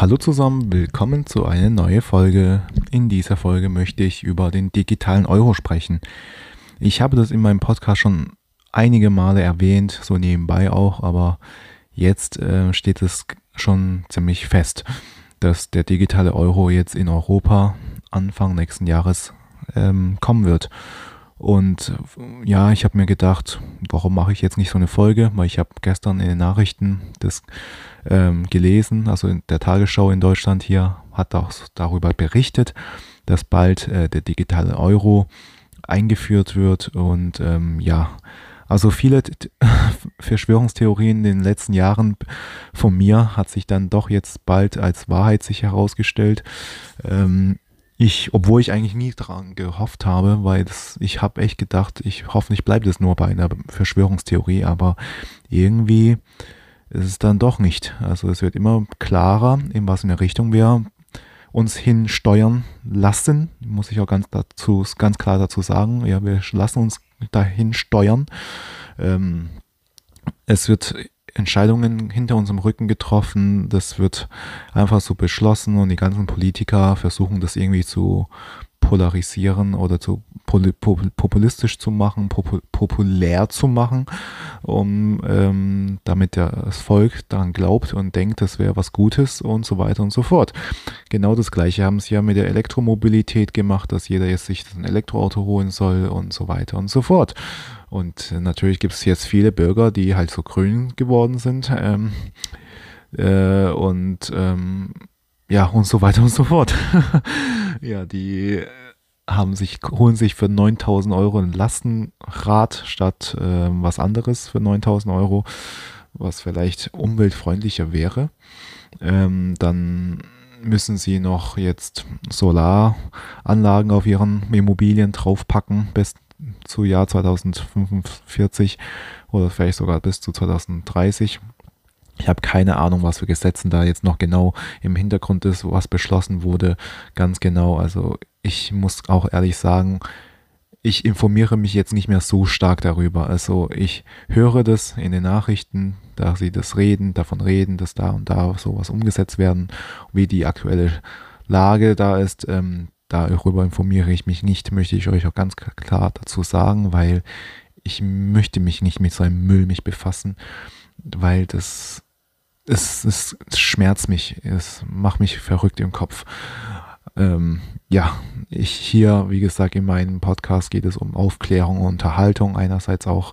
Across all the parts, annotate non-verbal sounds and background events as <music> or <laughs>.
Hallo zusammen, willkommen zu einer neuen Folge. In dieser Folge möchte ich über den digitalen Euro sprechen. Ich habe das in meinem Podcast schon einige Male erwähnt, so nebenbei auch, aber jetzt äh, steht es schon ziemlich fest, dass der digitale Euro jetzt in Europa Anfang nächsten Jahres ähm, kommen wird. Und ja, ich habe mir gedacht, warum mache ich jetzt nicht so eine Folge? Weil ich habe gestern in den Nachrichten das ähm, gelesen, also in der Tagesschau in Deutschland hier hat auch darüber berichtet, dass bald äh, der digitale Euro eingeführt wird. Und ähm, ja, also viele <laughs> Verschwörungstheorien in den letzten Jahren von mir hat sich dann doch jetzt bald als Wahrheit sich herausgestellt. Ähm, ich, obwohl ich eigentlich nie daran gehofft habe, weil das, ich habe echt gedacht, ich hoffentlich bleibt es nur bei einer Verschwörungstheorie, aber irgendwie ist es dann doch nicht. Also es wird immer klarer, in was in der Richtung wir uns hinsteuern lassen, muss ich auch ganz dazu, ganz klar dazu sagen. Ja, wir lassen uns dahin steuern. Ähm, es wird Entscheidungen hinter unserem Rücken getroffen. Das wird einfach so beschlossen und die ganzen Politiker versuchen das irgendwie zu polarisieren oder zu populistisch zu machen, populär zu machen, um ähm, damit das Volk daran glaubt und denkt, das wäre was Gutes und so weiter und so fort. Genau das gleiche haben sie ja mit der Elektromobilität gemacht, dass jeder jetzt sich ein Elektroauto holen soll und so weiter und so fort. Und natürlich gibt es jetzt viele Bürger, die halt so grün geworden sind ähm, äh, und ähm, ja und so weiter und so fort. <laughs> ja, die haben sich, holen sich für 9000 Euro ein Lastenrad statt äh, was anderes für 9000 Euro, was vielleicht umweltfreundlicher wäre. Ähm, dann müssen sie noch jetzt Solaranlagen auf ihren Immobilien draufpacken, bis zu Jahr 2045 oder vielleicht sogar bis zu 2030. Ich habe keine Ahnung, was für Gesetzen da jetzt noch genau im Hintergrund ist, was beschlossen wurde. Ganz genau. Also ich muss auch ehrlich sagen, ich informiere mich jetzt nicht mehr so stark darüber. Also ich höre das in den Nachrichten, da sie das reden, davon reden, dass da und da sowas umgesetzt werden, wie die aktuelle Lage da ist. Ähm, darüber informiere ich mich nicht, möchte ich euch auch ganz klar dazu sagen, weil ich möchte mich nicht mit so einem Müll mich befassen, weil das es, es, es schmerzt mich, es macht mich verrückt im Kopf. Ähm, ja, ich hier, wie gesagt, in meinem Podcast geht es um Aufklärung und Unterhaltung einerseits auch,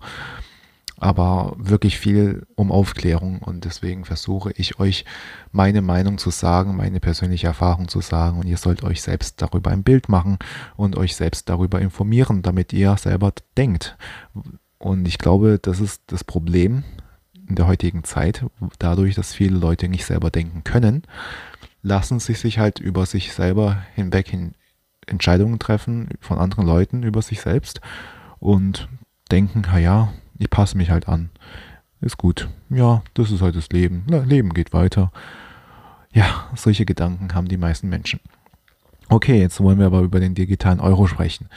aber wirklich viel um Aufklärung und deswegen versuche ich euch meine Meinung zu sagen, meine persönliche Erfahrung zu sagen und ihr sollt euch selbst darüber ein Bild machen und euch selbst darüber informieren, damit ihr selber denkt. Und ich glaube, das ist das Problem in der heutigen Zeit, dadurch, dass viele Leute nicht selber denken können, lassen sie sich halt über sich selber hinweg hin Entscheidungen treffen von anderen Leuten über sich selbst und denken, ja, ich passe mich halt an. Ist gut. Ja, das ist halt das Leben. Leben geht weiter. Ja, solche Gedanken haben die meisten Menschen. Okay, jetzt wollen wir aber über den digitalen Euro sprechen.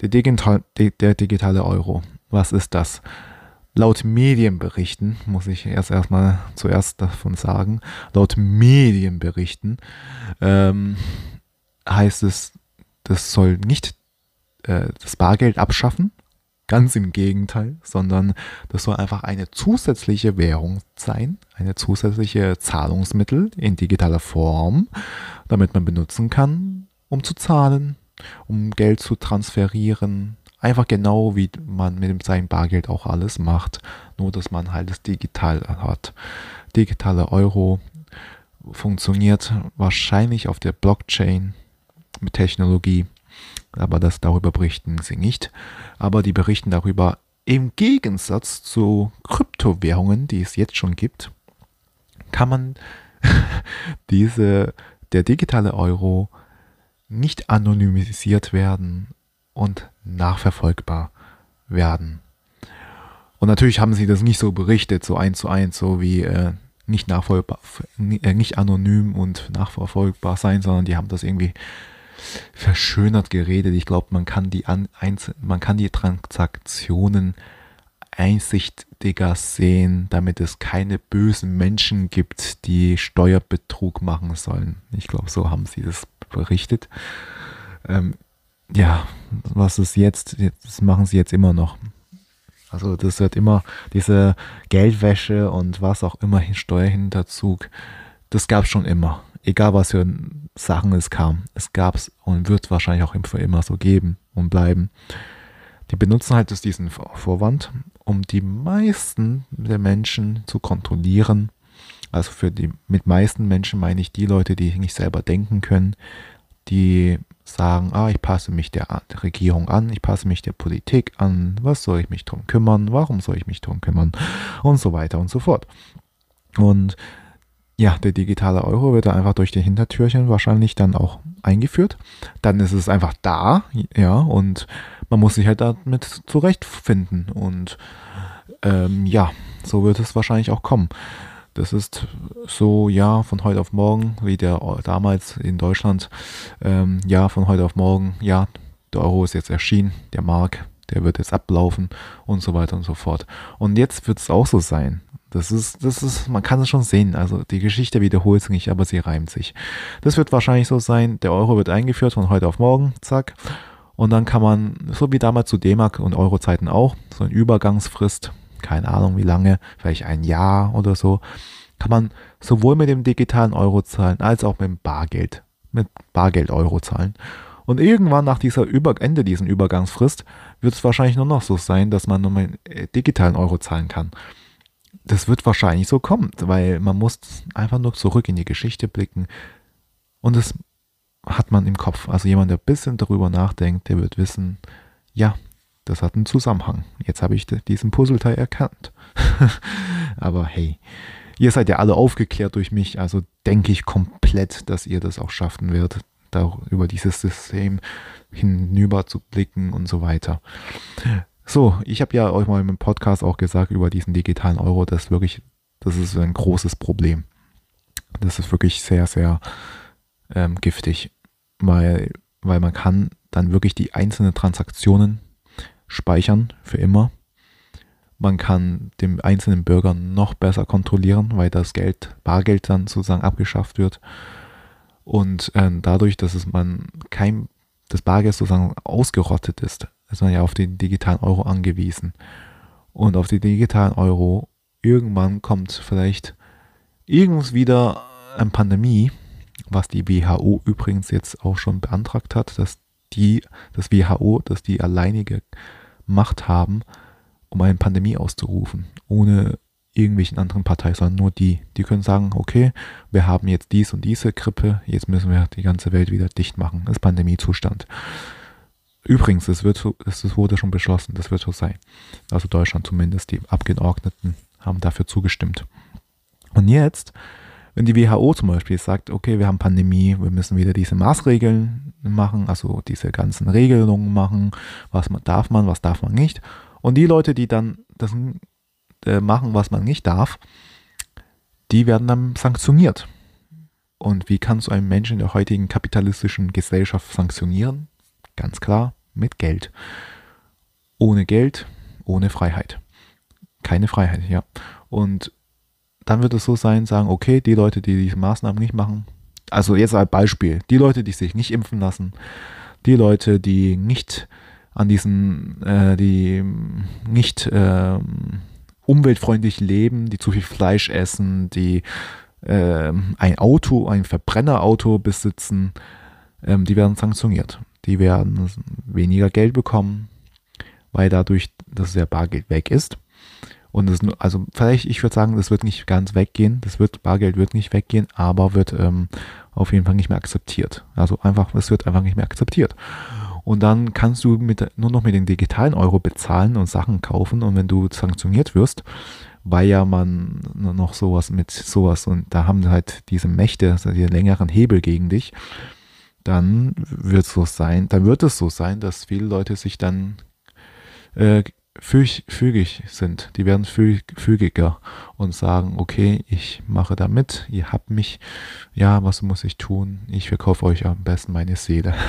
Der, Digital, der digitale Euro, was ist das? Laut Medienberichten, muss ich erst erstmal zuerst davon sagen, laut Medienberichten ähm, heißt es, das soll nicht äh, das Bargeld abschaffen, ganz im Gegenteil, sondern das soll einfach eine zusätzliche Währung sein, eine zusätzliche Zahlungsmittel in digitaler Form, damit man benutzen kann, um zu zahlen, um Geld zu transferieren, Einfach genau wie man mit seinem Bargeld auch alles macht, nur dass man halt das digital hat. Digitale Euro funktioniert wahrscheinlich auf der Blockchain mit Technologie, aber das darüber berichten sie nicht. Aber die berichten darüber im Gegensatz zu Kryptowährungen, die es jetzt schon gibt, kann man <laughs> diese der digitale Euro nicht anonymisiert werden und nachverfolgbar werden. Und natürlich haben sie das nicht so berichtet, so eins zu eins, so wie äh, nicht nachfolgbar, äh, nicht anonym und nachverfolgbar sein, sondern die haben das irgendwie verschönert geredet. Ich glaube, man kann die man kann die Transaktionen einsichtiger sehen, damit es keine bösen Menschen gibt, die Steuerbetrug machen sollen. Ich glaube, so haben sie das berichtet. Ähm, ja, was ist jetzt? Das machen sie jetzt immer noch. Also das wird immer diese Geldwäsche und was auch immer, Steuerhinterzug, das gab es schon immer. Egal was für Sachen es kam. Es gab es und wird wahrscheinlich auch für immer so geben und bleiben. Die benutzen halt diesen Vorwand, um die meisten der Menschen zu kontrollieren. Also für die mit meisten Menschen meine ich die Leute, die nicht selber denken können, die sagen, ah, ich passe mich der Regierung an, ich passe mich der Politik an, was soll ich mich drum kümmern, warum soll ich mich drum kümmern und so weiter und so fort. Und ja, der digitale Euro wird dann einfach durch die Hintertürchen wahrscheinlich dann auch eingeführt. Dann ist es einfach da, ja, und man muss sich halt damit zurechtfinden. Und ähm, ja, so wird es wahrscheinlich auch kommen. Das ist so, ja, von heute auf morgen, wie der damals in Deutschland, ähm, ja, von heute auf morgen, ja, der Euro ist jetzt erschienen, der Mark, der wird jetzt ablaufen und so weiter und so fort. Und jetzt wird es auch so sein. Das ist, das ist, man kann es schon sehen. Also die Geschichte wiederholt sich nicht, aber sie reimt sich. Das wird wahrscheinlich so sein. Der Euro wird eingeführt von heute auf morgen, zack. Und dann kann man, so wie damals zu D-Mark und Euro-Zeiten auch, so eine Übergangsfrist keine Ahnung wie lange, vielleicht ein Jahr oder so, kann man sowohl mit dem digitalen Euro zahlen als auch mit dem Bargeld, mit Bargeld Euro zahlen. Und irgendwann nach dieser Über Ende dieser Übergangsfrist wird es wahrscheinlich nur noch so sein, dass man nur mit äh, digitalen Euro zahlen kann. Das wird wahrscheinlich so kommen, weil man muss einfach nur zurück in die Geschichte blicken und das hat man im Kopf. Also jemand, der ein bisschen darüber nachdenkt, der wird wissen, ja, das hat einen Zusammenhang. Jetzt habe ich diesen Puzzleteil erkannt. <laughs> Aber hey, ihr seid ja alle aufgeklärt durch mich, also denke ich komplett, dass ihr das auch schaffen werdet, da über dieses System hinüber zu blicken und so weiter. So, ich habe ja euch mal im Podcast auch gesagt über diesen digitalen Euro, das ist wirklich, das ist ein großes Problem. Das ist wirklich sehr, sehr ähm, giftig, weil, weil man kann dann wirklich die einzelnen Transaktionen speichern für immer. Man kann dem einzelnen Bürger noch besser kontrollieren, weil das Geld, Bargeld dann sozusagen abgeschafft wird. Und äh, dadurch, dass es man kein, das Bargeld sozusagen ausgerottet ist, ist man ja auf den digitalen Euro angewiesen. Und auf den digitalen Euro irgendwann kommt vielleicht irgendwas wieder eine Pandemie, was die WHO übrigens jetzt auch schon beantragt hat, dass die, das WHO, dass die alleinige Macht haben, um eine Pandemie auszurufen, ohne irgendwelchen anderen Parteien, sondern nur die. Die können sagen, okay, wir haben jetzt dies und diese Grippe, jetzt müssen wir die ganze Welt wieder dicht machen. Das ist Pandemiezustand. Übrigens, es, wird so, es wurde schon beschlossen, das wird so sein. Also Deutschland zumindest, die Abgeordneten haben dafür zugestimmt. Und jetzt, wenn die WHO zum Beispiel sagt, okay, wir haben Pandemie, wir müssen wieder diese Maßregeln machen, also diese ganzen Regelungen machen, was man darf man, was darf man nicht. Und die Leute, die dann das äh, machen, was man nicht darf, die werden dann sanktioniert. Und wie kannst du einen Menschen in der heutigen kapitalistischen Gesellschaft sanktionieren? Ganz klar, mit Geld. Ohne Geld, ohne Freiheit. Keine Freiheit, ja. Und dann wird es so sein, sagen, okay, die Leute, die diese Maßnahmen nicht machen, also jetzt als Beispiel, die Leute, die sich nicht impfen lassen, die Leute, die nicht an diesen, äh, die nicht äh, umweltfreundlich leben, die zu viel Fleisch essen, die äh, ein Auto, ein Verbrennerauto besitzen, ähm, die werden sanktioniert. Die werden weniger Geld bekommen, weil dadurch, dass der Bargeld weg ist. Und das, also vielleicht, ich würde sagen, das wird nicht ganz weggehen. Das wird, Bargeld wird nicht weggehen, aber wird ähm, auf jeden Fall nicht mehr akzeptiert. Also einfach, es wird einfach nicht mehr akzeptiert. Und dann kannst du mit, nur noch mit den digitalen Euro bezahlen und Sachen kaufen. Und wenn du sanktioniert wirst, weil ja man noch sowas mit sowas und da haben halt diese Mächte, also die längeren Hebel gegen dich, dann wird es so sein, dann wird es so sein, dass viele Leute sich dann äh, füg, fügig sind. Die werden füg, fügiger und sagen, okay, ich mache da mit, ihr habt mich, ja, was muss ich tun? Ich verkaufe euch am besten meine Seele. <laughs>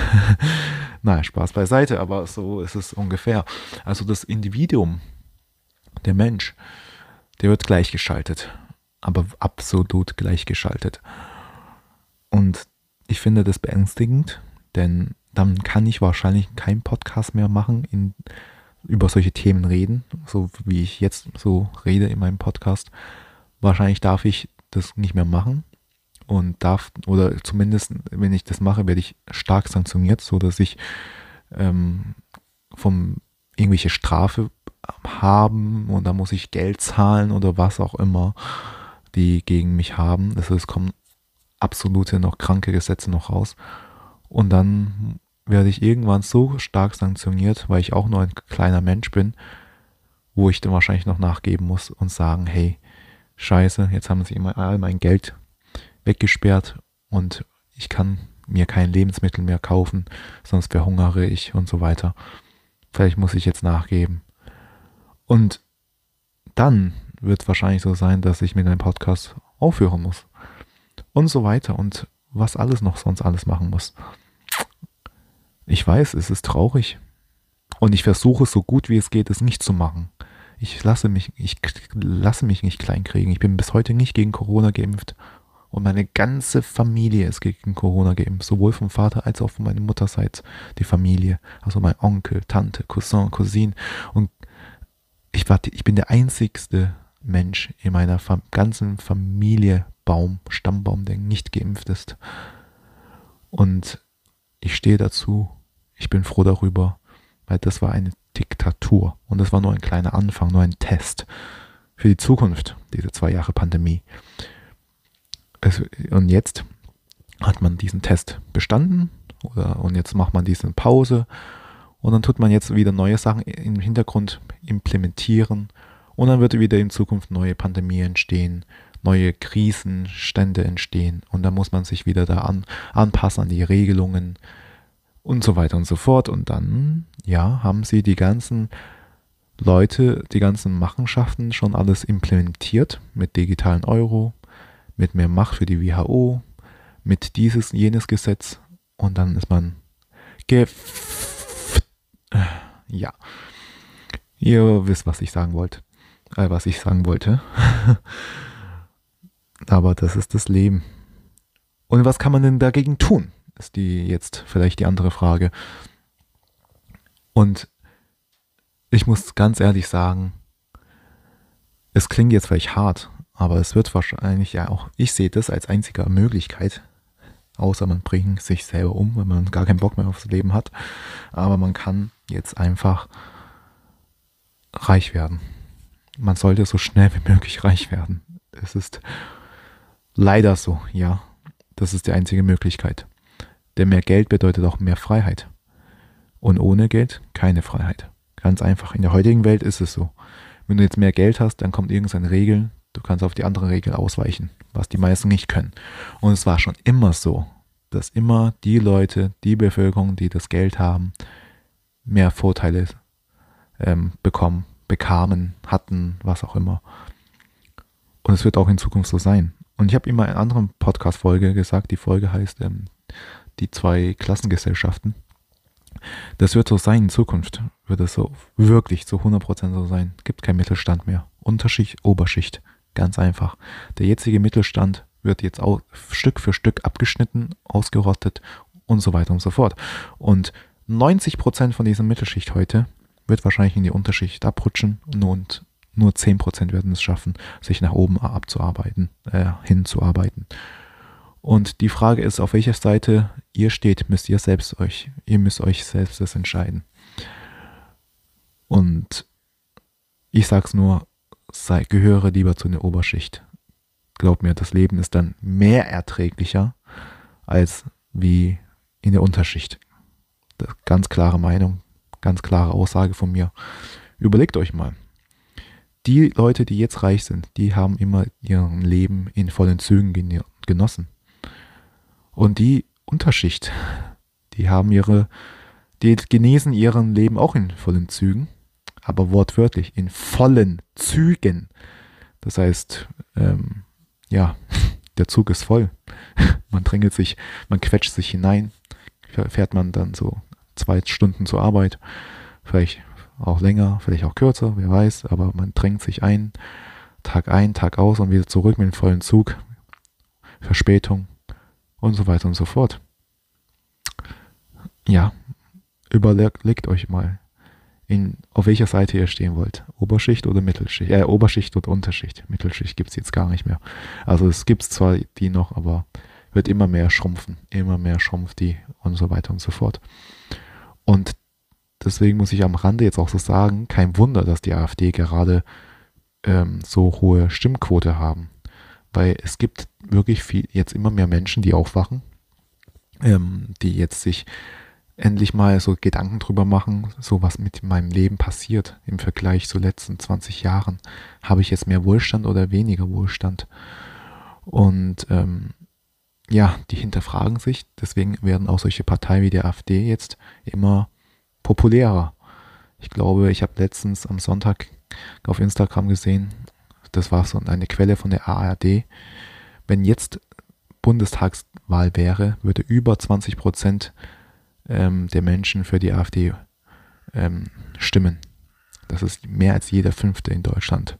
Nein, Spaß beiseite, aber so ist es ungefähr. Also das Individuum der Mensch, der wird gleichgeschaltet, aber absolut gleichgeschaltet. Und ich finde das beängstigend, denn dann kann ich wahrscheinlich keinen Podcast mehr machen, in, über solche Themen reden, so wie ich jetzt so rede in meinem Podcast. Wahrscheinlich darf ich das nicht mehr machen und darf, oder zumindest, wenn ich das mache, werde ich stark sanktioniert, so dass ich ähm, vom irgendwelche Strafe haben und da muss ich Geld zahlen oder was auch immer, die gegen mich haben. Also es kommen absolute noch kranke Gesetze noch raus. Und dann werde ich irgendwann so stark sanktioniert, weil ich auch nur ein kleiner Mensch bin, wo ich dann wahrscheinlich noch nachgeben muss und sagen, hey, scheiße, jetzt haben sie immer all mein Geld weggesperrt und ich kann mir kein Lebensmittel mehr kaufen, sonst verhungere ich und so weiter. Vielleicht muss ich jetzt nachgeben. Und dann wird es wahrscheinlich so sein, dass ich mit einem Podcast aufhören muss. Und so weiter und was alles noch sonst alles machen muss. Ich weiß, es ist traurig. Und ich versuche so gut wie es geht, es nicht zu machen. Ich lasse mich, ich lasse mich nicht kleinkriegen. Ich bin bis heute nicht gegen Corona geimpft. Und meine ganze Familie ist gegen Corona geimpft. Sowohl vom Vater als auch von meiner Mutterseits die Familie. Also mein Onkel, Tante, Cousin, Cousine. Und ich, war, ich bin der einzigste Mensch in meiner ganzen Familie, Baum, Stammbaum, der nicht geimpft ist. Und ich stehe dazu. Ich bin froh darüber, weil das war eine Diktatur. Und das war nur ein kleiner Anfang, nur ein Test für die Zukunft, diese zwei Jahre Pandemie. Es, und jetzt hat man diesen Test bestanden oder, und jetzt macht man diese Pause und dann tut man jetzt wieder neue Sachen im Hintergrund implementieren und dann wird wieder in Zukunft neue Pandemie entstehen, neue Krisenstände entstehen und dann muss man sich wieder da an, anpassen an die Regelungen und so weiter und so fort. Und dann, ja, haben sie die ganzen Leute, die ganzen Machenschaften schon alles implementiert mit digitalen Euro, mit mehr Macht für die WHO, mit dieses, jenes Gesetz und dann ist man gef ja. Ihr wisst, was ich sagen wollte. Äh, was ich sagen wollte. <laughs> Aber das ist das Leben. Und was kann man denn dagegen tun? Ist die jetzt vielleicht die andere Frage. Und ich muss ganz ehrlich sagen, es klingt jetzt vielleicht hart, aber es wird wahrscheinlich ja auch, ich sehe das als einzige Möglichkeit, außer man bringt sich selber um, wenn man gar keinen Bock mehr aufs Leben hat. Aber man kann jetzt einfach reich werden. Man sollte so schnell wie möglich reich werden. Es ist Leider so, ja. Das ist die einzige Möglichkeit. Denn mehr Geld bedeutet auch mehr Freiheit. Und ohne Geld keine Freiheit. Ganz einfach. In der heutigen Welt ist es so. Wenn du jetzt mehr Geld hast, dann kommt irgendeine Regel, du kannst auf die andere Regel ausweichen, was die meisten nicht können. Und es war schon immer so, dass immer die Leute, die Bevölkerung, die das Geld haben, mehr Vorteile ähm, bekommen, bekamen, hatten, was auch immer. Und es wird auch in Zukunft so sein. Und ich habe immer in einer anderen Podcast-Folge gesagt, die Folge heißt ähm, Die zwei Klassengesellschaften. Das wird so sein in Zukunft. Wird es so wirklich zu 100% so sein. Gibt kein Mittelstand mehr. Unterschicht, Oberschicht. Ganz einfach. Der jetzige Mittelstand wird jetzt auch Stück für Stück abgeschnitten, ausgerottet und so weiter und so fort. Und 90% von dieser Mittelschicht heute wird wahrscheinlich in die Unterschicht abrutschen und nur 10% werden es schaffen, sich nach oben abzuarbeiten, äh, hinzuarbeiten. Und die Frage ist, auf welcher Seite ihr steht, müsst ihr selbst euch, ihr müsst euch selbst das entscheiden. Und ich sag's nur, sei, gehöre lieber zu der Oberschicht. Glaub mir, das Leben ist dann mehr erträglicher als wie in der Unterschicht. ganz klare Meinung, ganz klare Aussage von mir. Überlegt euch mal, die Leute, die jetzt reich sind, die haben immer ihr Leben in vollen Zügen genossen. Und die Unterschicht, die haben ihre, die genießen ihren Leben auch in vollen Zügen, aber wortwörtlich in vollen Zügen. Das heißt, ähm, ja, <laughs> der Zug ist voll. <laughs> Man drängelt sich, man quetscht sich hinein, fährt man dann so zwei Stunden zur Arbeit, vielleicht auch länger, vielleicht auch kürzer, wer weiß, aber man drängt sich ein, Tag ein, Tag aus und wieder zurück mit dem vollen Zug, Verspätung und so weiter und so fort. Ja, überlegt euch mal, in, auf welcher Seite ihr stehen wollt. Oberschicht oder Mittelschicht? Äh, Oberschicht oder Unterschicht. Mittelschicht gibt es jetzt gar nicht mehr. Also es gibt zwar die noch, aber wird immer mehr schrumpfen. Immer mehr schrumpft die und so weiter und so fort. Und deswegen muss ich am Rande jetzt auch so sagen, kein Wunder, dass die AfD gerade ähm, so hohe Stimmquote haben. Weil es gibt wirklich viel, jetzt immer mehr Menschen, die aufwachen, ähm, die jetzt sich endlich mal so Gedanken drüber machen, so was mit meinem Leben passiert im Vergleich zu letzten 20 Jahren. Habe ich jetzt mehr Wohlstand oder weniger Wohlstand? Und ähm, ja, die hinterfragen sich. Deswegen werden auch solche Parteien wie die AfD jetzt immer populärer. Ich glaube, ich habe letztens am Sonntag auf Instagram gesehen, das war so eine Quelle von der ARD. Wenn jetzt Bundestagswahl wäre, würde über 20 Prozent ähm, der Menschen für die AfD ähm, stimmen. Das ist mehr als jeder Fünfte in Deutschland.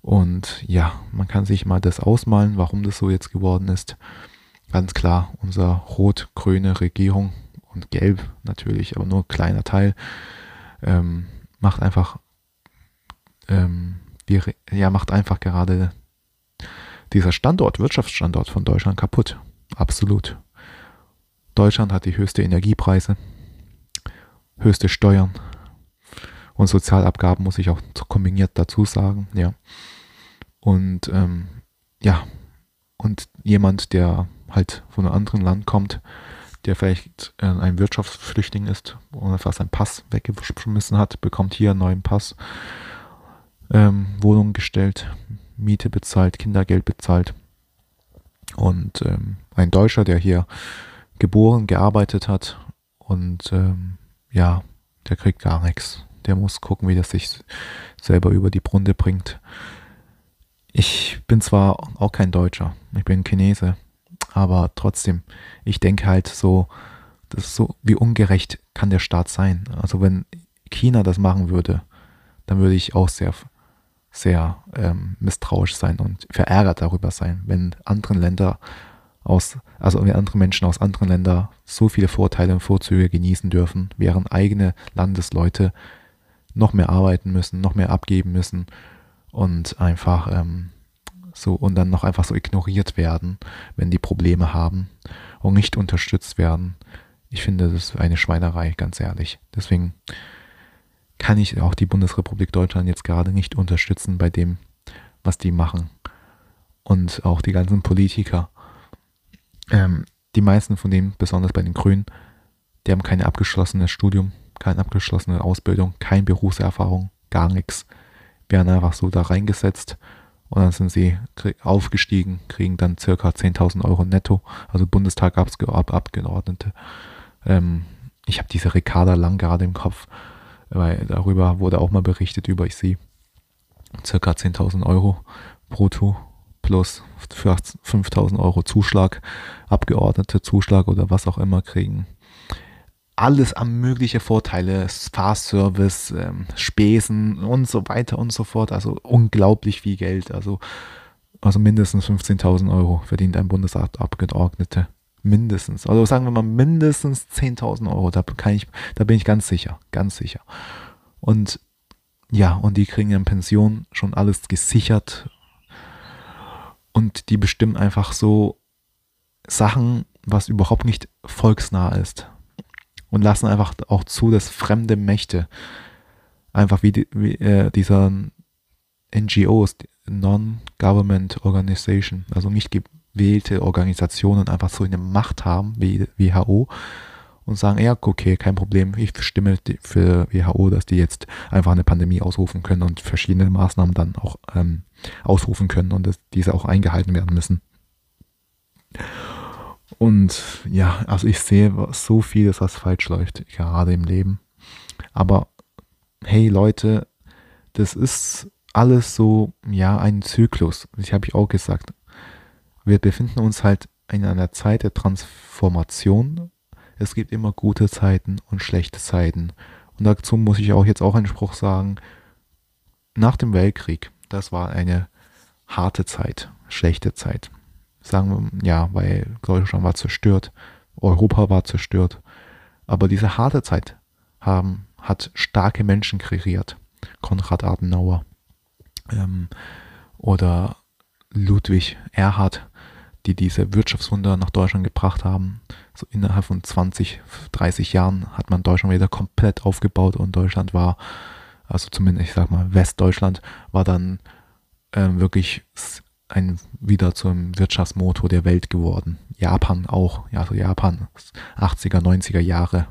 Und ja, man kann sich mal das ausmalen, warum das so jetzt geworden ist. Ganz klar, unsere rot-grüne Regierung und gelb natürlich, aber nur ein kleiner Teil, ähm, macht einfach, ähm, die, ja, macht einfach gerade dieser Standort, Wirtschaftsstandort von Deutschland kaputt. Absolut. Deutschland hat die höchste Energiepreise, höchste Steuern und Sozialabgaben, muss ich auch kombiniert dazu sagen, ja. Und ähm, ja, und jemand, der halt von einem anderen Land kommt, der vielleicht äh, ein Wirtschaftsflüchtling ist oder fast seinen Pass weggeschmissen hat, bekommt hier einen neuen Pass, ähm, Wohnung gestellt, Miete bezahlt, Kindergeld bezahlt. Und ähm, ein Deutscher, der hier geboren, gearbeitet hat und ähm, ja, der kriegt gar nichts. Der muss gucken, wie das sich selber über die Brunde bringt. Ich bin zwar auch kein Deutscher, ich bin Chinese, aber trotzdem, ich denke halt so, das ist so, wie ungerecht kann der Staat sein? Also wenn China das machen würde, dann würde ich auch sehr, sehr ähm, misstrauisch sein und verärgert darüber sein, wenn andere Länder aus, also andere Menschen aus anderen Ländern so viele Vorteile und Vorzüge genießen dürfen, während eigene Landesleute noch mehr arbeiten müssen, noch mehr abgeben müssen und einfach ähm, so und dann noch einfach so ignoriert werden, wenn die Probleme haben und nicht unterstützt werden. Ich finde, das ist eine Schweinerei, ganz ehrlich. Deswegen kann ich auch die Bundesrepublik Deutschland jetzt gerade nicht unterstützen bei dem, was die machen. Und auch die ganzen Politiker ähm, die meisten von denen, besonders bei den Grünen, die haben kein abgeschlossenes Studium, keine abgeschlossene Ausbildung, keine Berufserfahrung, gar nichts. Werden einfach so da reingesetzt und dann sind sie aufgestiegen, kriegen dann circa 10.000 Euro netto, also Bundestagabgeordnete. Ähm, ich habe diese Ricarda Lang gerade im Kopf, weil darüber wurde auch mal berichtet über ich sie. Circa 10.000 Euro brutto plus für 5000 Euro Zuschlag, Abgeordnete Zuschlag oder was auch immer kriegen. Alles an mögliche Vorteile, Fahrservice, ähm, Spesen und so weiter und so fort. Also unglaublich viel Geld. Also, also mindestens 15.000 Euro verdient ein Bundesabgeordnete. Mindestens. Also sagen wir mal mindestens 10.000 Euro. Da, kann ich, da bin ich ganz sicher. Ganz sicher. Und ja, und die kriegen in Pension schon alles gesichert und die bestimmen einfach so Sachen, was überhaupt nicht volksnah ist. Und lassen einfach auch zu, dass fremde Mächte, einfach wie, die, wie äh, dieser NGOs, Non-Government Organization, also nicht gewählte Organisationen, einfach so eine Macht haben, wie WHO, und sagen, ja, okay, kein Problem, ich stimme für WHO, dass die jetzt einfach eine Pandemie ausrufen können und verschiedene Maßnahmen dann auch ähm, ausrufen können und dass diese auch eingehalten werden müssen. Und ja, also ich sehe so vieles, was falsch läuft, gerade im Leben. Aber hey Leute, das ist alles so, ja, ein Zyklus. Das habe ich auch gesagt. Wir befinden uns halt in einer Zeit der Transformation es gibt immer gute Zeiten und schlechte Zeiten. Und dazu muss ich auch jetzt auch einen Spruch sagen. Nach dem Weltkrieg, das war eine harte Zeit, schlechte Zeit. Sagen wir, ja, weil Deutschland war zerstört, Europa war zerstört. Aber diese harte Zeit haben, hat starke Menschen kreiert. Konrad Adenauer ähm, oder Ludwig Erhard, die diese Wirtschaftswunder nach Deutschland gebracht haben. So innerhalb von 20, 30 Jahren hat man Deutschland wieder komplett aufgebaut und Deutschland war, also zumindest ich sag mal Westdeutschland, war dann ähm, wirklich ein, wieder zum Wirtschaftsmotor der Welt geworden. Japan auch, ja, also Japan, 80er, 90er Jahre,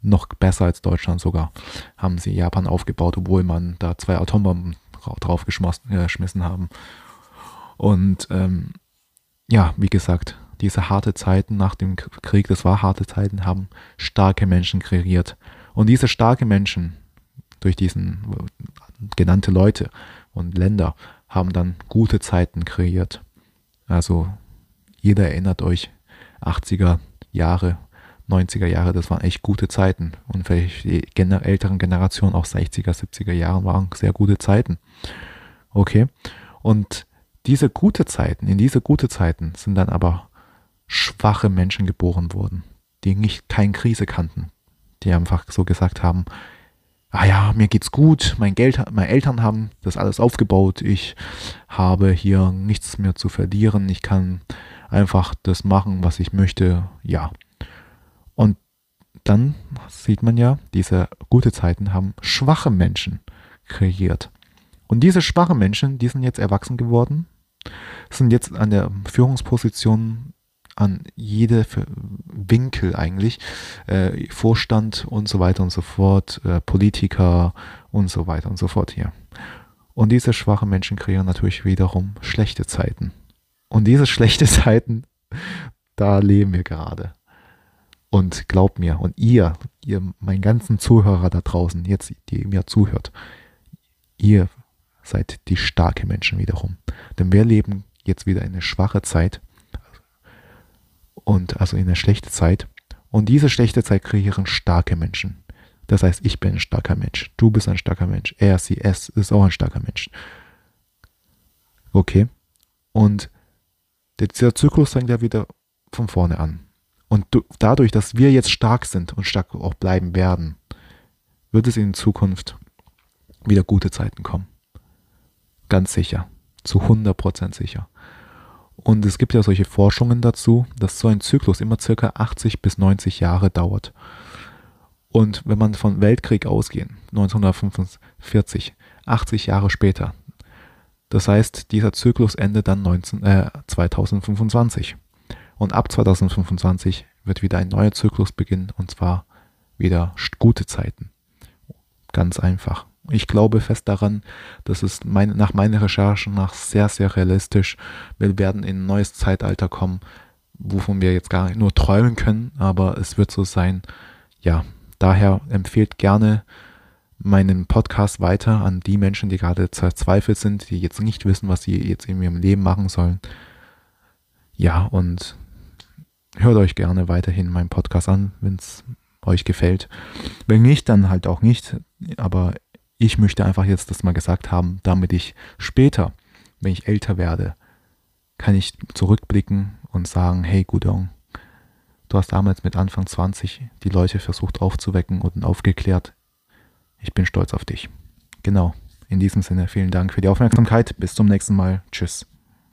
noch besser als Deutschland sogar, haben sie Japan aufgebaut, obwohl man da zwei Atombomben draufgeschmissen äh, haben. Und ähm, ja, wie gesagt, diese harte Zeiten nach dem Krieg, das war harte Zeiten, haben starke Menschen kreiert. Und diese starke Menschen, durch diesen genannte Leute und Länder, haben dann gute Zeiten kreiert. Also jeder erinnert euch, 80er Jahre, 90er Jahre, das waren echt gute Zeiten. Und vielleicht die älteren Generationen, auch 60er, 70er Jahre, waren sehr gute Zeiten. Okay. Und diese gute Zeiten, in diese gute Zeiten sind dann aber schwache Menschen geboren worden, die nicht keine Krise kannten, die einfach so gesagt haben, ah ja, mir geht's gut, mein Geld, meine Eltern haben das alles aufgebaut, ich habe hier nichts mehr zu verlieren, ich kann einfach das machen, was ich möchte, ja. Und dann sieht man ja, diese gute Zeiten haben schwache Menschen kreiert. Und diese schwachen Menschen, die sind jetzt erwachsen geworden, sind jetzt an der Führungsposition an jede Winkel eigentlich, äh, Vorstand und so weiter und so fort, äh, Politiker und so weiter und so fort hier. Und diese schwachen Menschen kreieren natürlich wiederum schlechte Zeiten. Und diese schlechte <laughs> Zeiten, da leben wir gerade. Und glaubt mir, und ihr, ihr, mein ganzen Zuhörer da draußen, jetzt, die mir zuhört, ihr seid die starke Menschen wiederum. Denn wir leben jetzt wieder in eine schwache Zeit und also in eine schlechte Zeit. Und diese schlechte Zeit kreieren starke Menschen. Das heißt, ich bin ein starker Mensch, du bist ein starker Mensch, er, sie, es ist auch ein starker Mensch. Okay? Und dieser Zyklus fängt ja wieder von vorne an. Und dadurch, dass wir jetzt stark sind und stark auch bleiben werden, wird es in Zukunft wieder gute Zeiten kommen. Ganz sicher. Zu 100% sicher. Und es gibt ja solche Forschungen dazu, dass so ein Zyklus immer circa 80 bis 90 Jahre dauert. Und wenn man von Weltkrieg ausgehen, 1945, 80 Jahre später, das heißt, dieser Zyklus endet dann 19, äh, 2025. Und ab 2025 wird wieder ein neuer Zyklus beginnen, und zwar wieder gute Zeiten. Ganz einfach. Ich glaube fest daran, dass es mein, nach meinen Recherchen nach sehr, sehr realistisch. Wir werden in ein neues Zeitalter kommen, wovon wir jetzt gar nur träumen können, aber es wird so sein. Ja, daher empfehlt gerne meinen Podcast weiter an die Menschen, die gerade verzweifelt sind, die jetzt nicht wissen, was sie jetzt in ihrem Leben machen sollen. Ja, und hört euch gerne weiterhin meinen Podcast an, wenn es euch gefällt. Wenn nicht, dann halt auch nicht. Aber ich möchte einfach jetzt das mal gesagt haben, damit ich später, wenn ich älter werde, kann ich zurückblicken und sagen, hey Gudong, du hast damals mit Anfang 20 die Leute versucht aufzuwecken und aufgeklärt. Ich bin stolz auf dich. Genau. In diesem Sinne, vielen Dank für die Aufmerksamkeit. Bis zum nächsten Mal. Tschüss.